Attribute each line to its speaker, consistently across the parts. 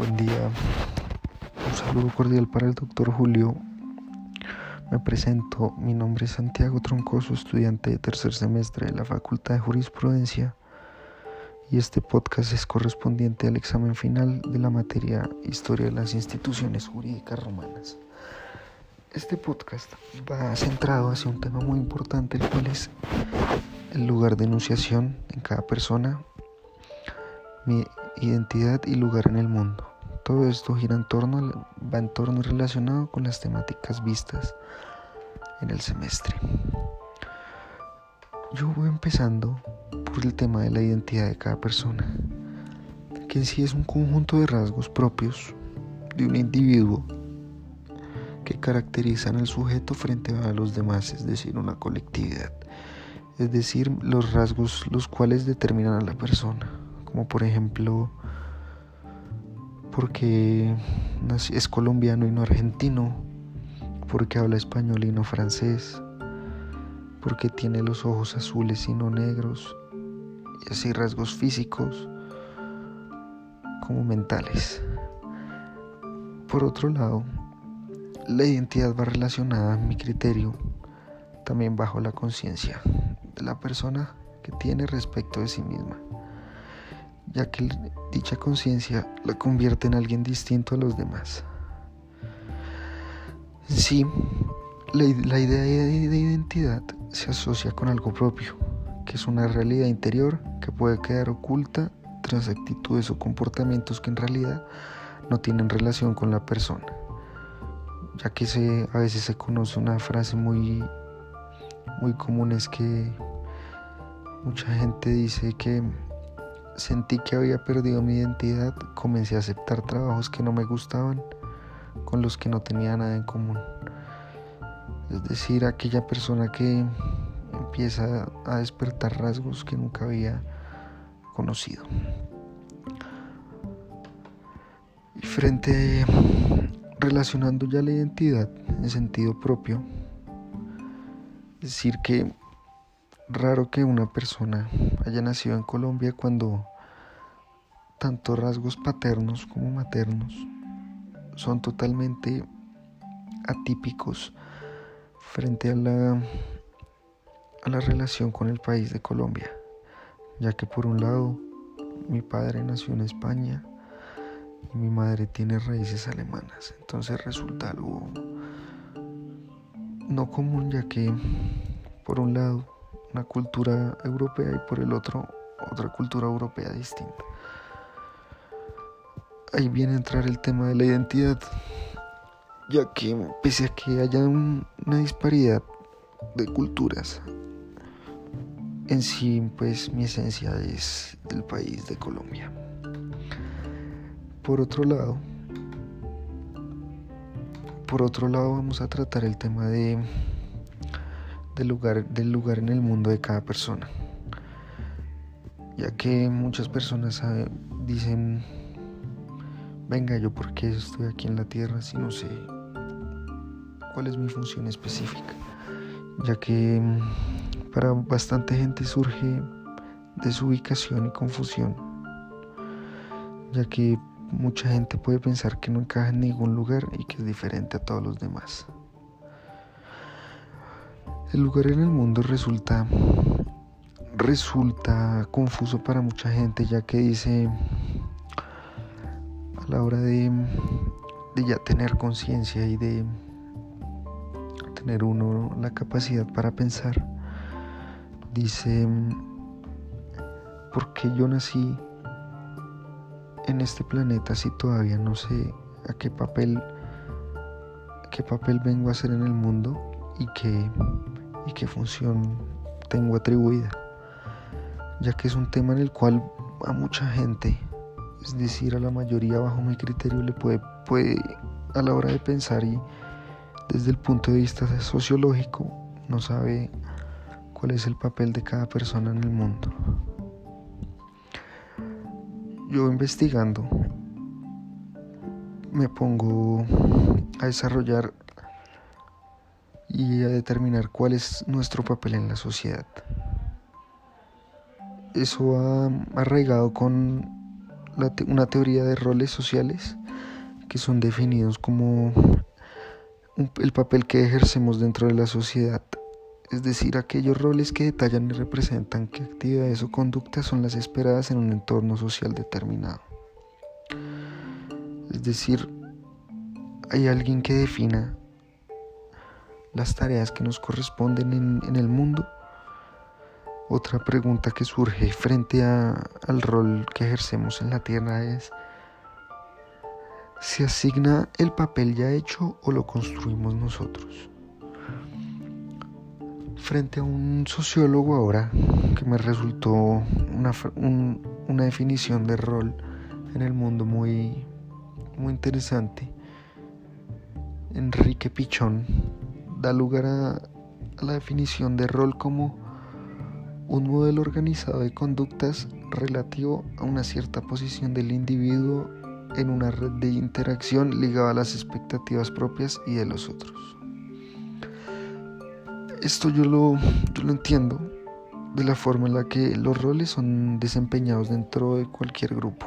Speaker 1: Buen día. Un saludo cordial para el doctor Julio. Me presento. Mi nombre es Santiago Troncoso, estudiante de tercer semestre de la Facultad de Jurisprudencia. Y este podcast es correspondiente al examen final de la materia Historia de las instituciones jurídicas romanas. Este podcast va centrado hacia un tema muy importante, el cual es el lugar de enunciación en cada persona, mi identidad y lugar en el mundo. Todo esto gira en torno, va en torno relacionado con las temáticas vistas en el semestre. Yo voy empezando por el tema de la identidad de cada persona, que en sí es un conjunto de rasgos propios de un individuo que caracterizan al sujeto frente a los demás, es decir, una colectividad, es decir, los rasgos los cuales determinan a la persona, como por ejemplo porque es colombiano y no argentino, porque habla español y no francés, porque tiene los ojos azules y no negros, y así rasgos físicos como mentales. Por otro lado, la identidad va relacionada, a mi criterio, también bajo la conciencia de la persona que tiene respecto de sí misma ya que dicha conciencia la convierte en alguien distinto a los demás. Sí, la, idea de identidad se asocia con algo propio, que es una realidad interior que puede quedar oculta tras actitudes o comportamientos que en realidad no tienen relación con la persona, ya que se, a veces se conoce una frase muy, muy común es que mucha gente dice que Sentí que había perdido mi identidad, comencé a aceptar trabajos que no me gustaban, con los que no tenía nada en común. Es decir, aquella persona que empieza a despertar rasgos que nunca había conocido. Y frente, relacionando ya la identidad en sentido propio, decir que raro que una persona haya nacido en Colombia cuando tanto rasgos paternos como maternos son totalmente atípicos frente a la, a la relación con el país de Colombia, ya que por un lado mi padre nació en España y mi madre tiene raíces alemanas, entonces resulta algo no común ya que por un lado una cultura europea y por el otro otra cultura europea distinta. Ahí viene a entrar el tema de la identidad, ya que pese a que haya una disparidad de culturas, en sí pues mi esencia es del país de Colombia. Por otro lado, por otro lado vamos a tratar el tema de del lugar, en el mundo de cada persona. Ya que muchas personas dicen, venga, yo por qué estoy aquí en la tierra si no sé cuál es mi función específica. Ya que mm, para bastante gente surge desubicación y confusión. Ya que mucha gente puede pensar que no encaja en ningún lugar y que es diferente a todos los demás. El lugar en el mundo resulta resulta confuso para mucha gente ya que dice a la hora de, ya tener conciencia y de tener uno la capacidad para pensar dice ¿por qué yo nací en este planeta si todavía no sé a qué papel qué papel vengo a hacer en el mundo y que y qué función tengo atribuida, ya que es un tema en el cual a mucha gente, es decir, a la mayoría bajo mi criterio, le puede, puede a la hora de pensar y desde el punto de vista sociológico no sabe cuál es el papel de cada persona en el mundo. Yo investigando me pongo a desarrollar y a determinar cuál es nuestro papel en la sociedad. Eso ha arraigado con una teoría de roles sociales que son definidos como el papel que ejercemos dentro de la sociedad, es decir, aquellos roles que detallan y representan qué actividades o conductas son las esperadas en un entorno social determinado. Es decir, hay alguien que defina las tareas que nos corresponden en, el mundo. Otra pregunta que surge frente al rol que ejercemos en la Tierra es, ¿se asigna el papel ya hecho o lo construimos nosotros? Frente a un sociólogo ahora que me resultó una, una definición de rol en el mundo muy, muy interesante, Enrique Pichón da lugar a, la definición de rol como un modelo organizado de conductas relativo a una cierta posición del individuo en una red de interacción ligada a las expectativas propias y de los otros. Esto yo lo, yo lo entiendo de la forma en la que los roles son desempeñados dentro de cualquier grupo.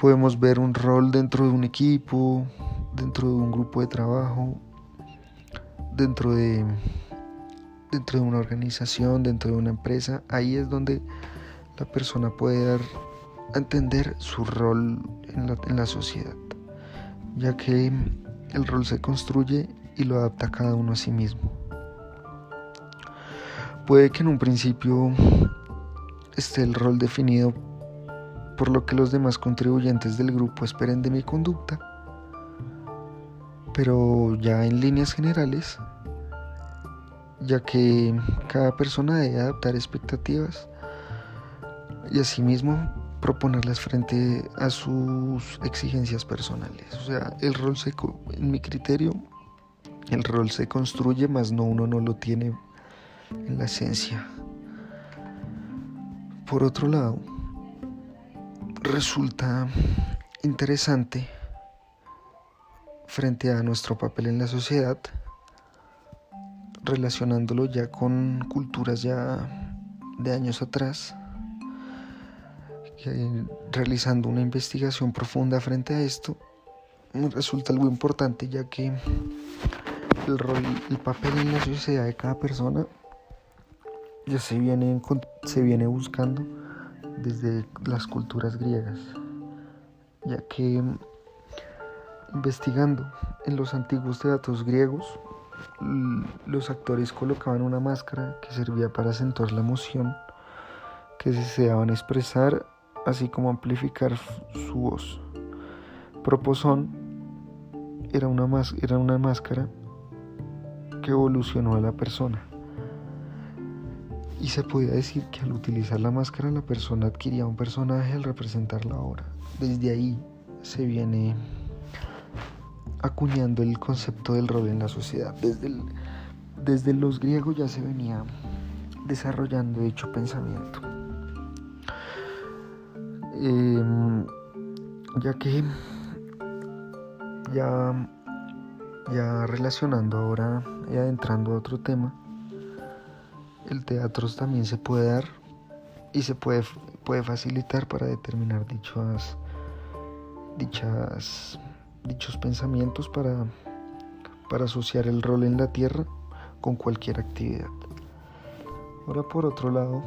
Speaker 1: Podemos ver un rol dentro de un equipo, dentro de un grupo de trabajo, dentro de, dentro de una organización, dentro de una empresa, ahí es donde la persona puede dar a entender su rol en la, en la sociedad, ya que el rol se construye y lo adapta cada uno a sí mismo. Puede que en un principio esté el rol definido por lo que los demás contribuyentes del grupo esperen de mi conducta, pero ya en líneas generales, ya que cada persona debe adaptar expectativas y asimismo proponerlas frente a sus exigencias personales. O sea, el rol se, en mi criterio, el rol se construye, más no uno no lo tiene en la esencia. Por otro lado, resulta interesante frente a nuestro papel en la sociedad, relacionándolo ya con culturas ya de años atrás, realizando una investigación profunda frente a esto, resulta algo importante ya que el papel en la sociedad de cada persona ya se viene, se viene buscando desde las culturas griegas, ya que Investigando en los antiguos teatros griegos, los actores colocaban una máscara que servía para acentuar la emoción que deseaban expresar, así como amplificar su voz. Proposón era una, era una máscara que evolucionó a la persona. Y se podía decir que al utilizar la máscara la persona adquiría un personaje al representar la obra. Desde ahí se viene acuñando el concepto del rol en la sociedad. Desde, desde los griegos ya se venía desarrollando dicho pensamiento. Em, ya que ya, ya relacionando ahora y adentrando a otro tema, el teatro también se puede dar y se puede, puede facilitar para determinar dichas, dichas dichos pensamientos para, para asociar el rol en la Tierra con cualquier actividad. Ahora por otro lado,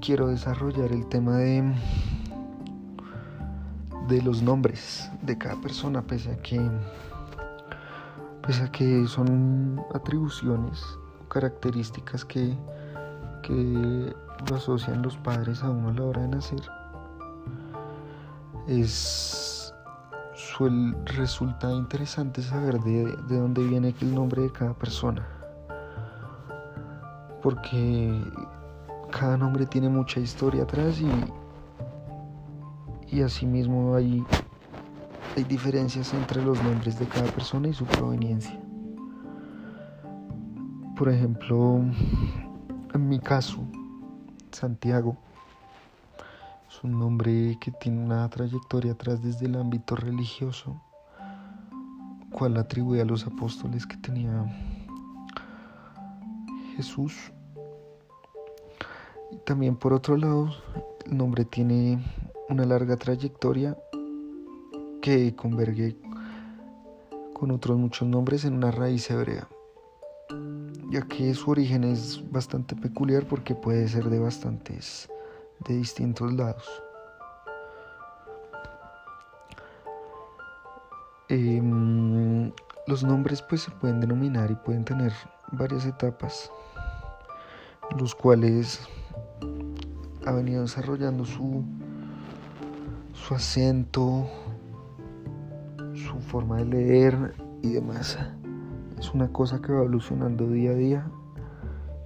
Speaker 1: quiero desarrollar el tema de, de los nombres de cada persona, pese a que, pese a que son atribuciones o características que, que lo asocian los padres a uno a la hora de nacer. Es resulta interesante saber de, dónde viene el nombre de cada persona. Porque cada nombre tiene mucha historia atrás y, y asimismo hay, hay diferencias entre los nombres de cada persona y su proveniencia. Por ejemplo, en mi caso, Santiago un nombre que tiene una trayectoria atrás desde el ámbito religioso, cual atribuye a los apóstoles que tenía Jesús. Y también por otro lado, el nombre tiene una larga trayectoria que converge con otros muchos nombres en una raíz hebrea, ya que su origen es bastante peculiar porque puede ser de bastantes, de distintos lados. Em, los nombres pues se pueden denominar y pueden tener varias etapas, los cuales ha venido desarrollando su, su acento, su forma de leer y demás. Es una cosa que va evolucionando día a día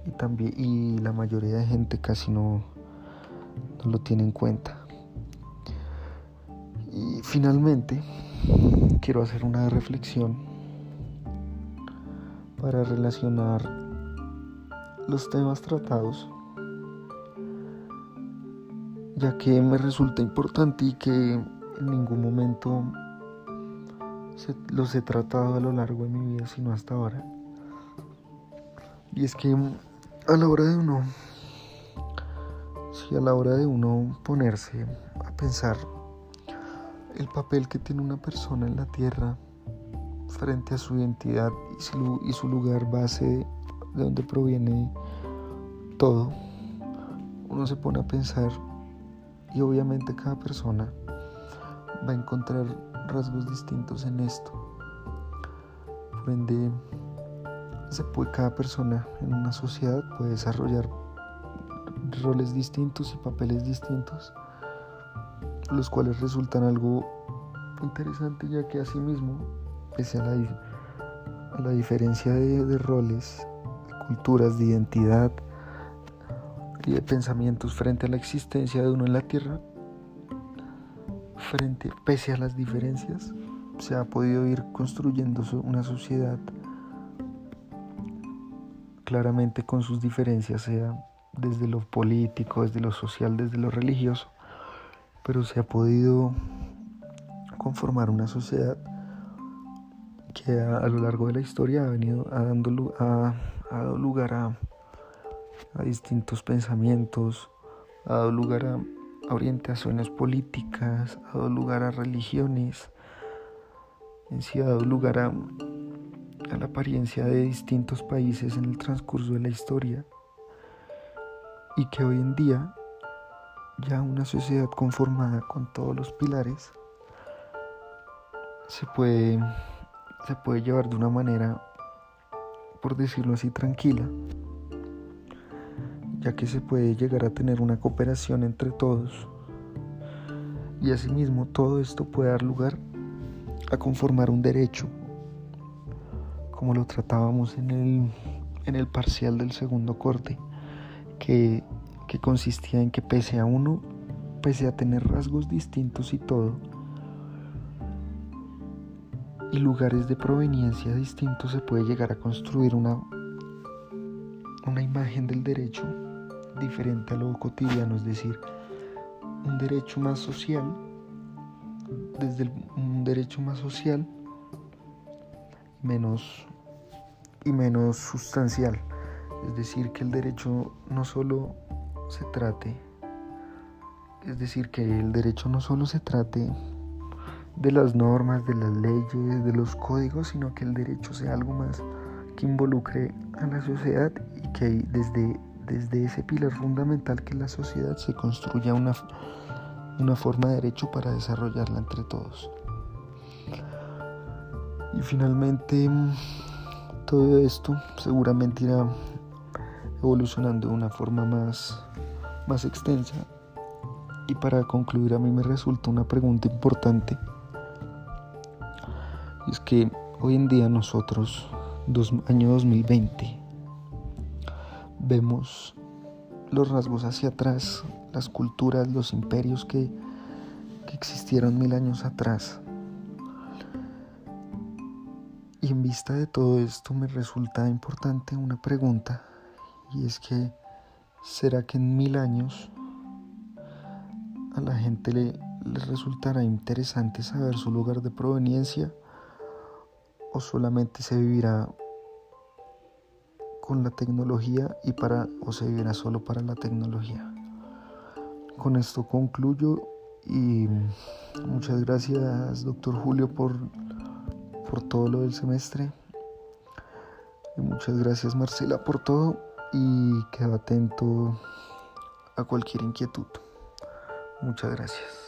Speaker 1: y también y la mayoría de gente casi no, lo tiene en cuenta. Y finalmente quiero hacer una reflexión para relacionar los temas tratados, ya que me resulta importante y que en ningún momento los he tratado a lo largo de mi vida, sino hasta ahora. Y es que a la hora de uno, si a la hora de uno ponerse a pensar el papel que tiene una persona en la tierra frente a su identidad y su, lugar base de donde proviene todo, uno se pone a pensar y obviamente cada persona va a encontrar rasgos distintos en esto. Por ende, se puede, cada persona en una sociedad puede desarrollar roles distintos y papeles distintos los cuales resultan algo interesante ya que asimismo, pese a la, la diferencia de, roles, de culturas, de identidad y de pensamientos frente a la existencia de uno en la Tierra, frente, pese a las diferencias, se ha podido ir construyendo una sociedad claramente con sus diferencias, sea desde lo político, desde lo social, desde lo religioso, pero se ha podido conformar una sociedad que a, lo largo de la historia ha venido dando, ha, dado lugar a, distintos pensamientos, ha dado lugar a, orientaciones políticas, ha dado lugar a religiones, en sí ha dado lugar a, a la apariencia de distintos países en el transcurso de la historia y que hoy en día ya una sociedad conformada con todos los pilares se puede, se puede llevar de una manera, por decirlo así, tranquila, ya que se puede llegar a tener una cooperación entre todos. Y asimismo todo esto puede dar lugar a conformar un derecho, como lo tratábamos en el, en el parcial del segundo corte, que que consistía en que pese a uno, pese a tener rasgos distintos y todo, y lugares de proveniencia distintos, se puede llegar a construir una, una imagen del derecho diferente a lo cotidiano, es decir, un derecho más social, desde un derecho más social menos y menos sustancial. Es decir, que el derecho no solo se trate, es decir, que el derecho no solo se trate de las normas, de las leyes, de los códigos, sino que el derecho sea algo más que involucre a la sociedad y que desde, desde ese pilar fundamental que la sociedad se construya una, una forma de derecho para desarrollarla entre todos. Y finalmente todo esto seguramente irá evolucionando de una forma más, más extensa. Y para concluir a mí me resulta una pregunta importante. Es que hoy en día nosotros, dos, año 2020, vemos los rasgos hacia atrás, las culturas, los imperios que, que existieron mil años atrás. Y en vista de todo esto me resulta importante una pregunta y es que, ¿será que en mil años a la gente le, resultará interesante saber su lugar de proveniencia o solamente se vivirá con la tecnología y para o se vivirá solo para la tecnología. con esto concluyo y muchas gracias, doctor Julio, por, por todo lo del semestre. Y muchas gracias, Marcela, por todo y quedo atento a cualquier inquietud. Muchas gracias.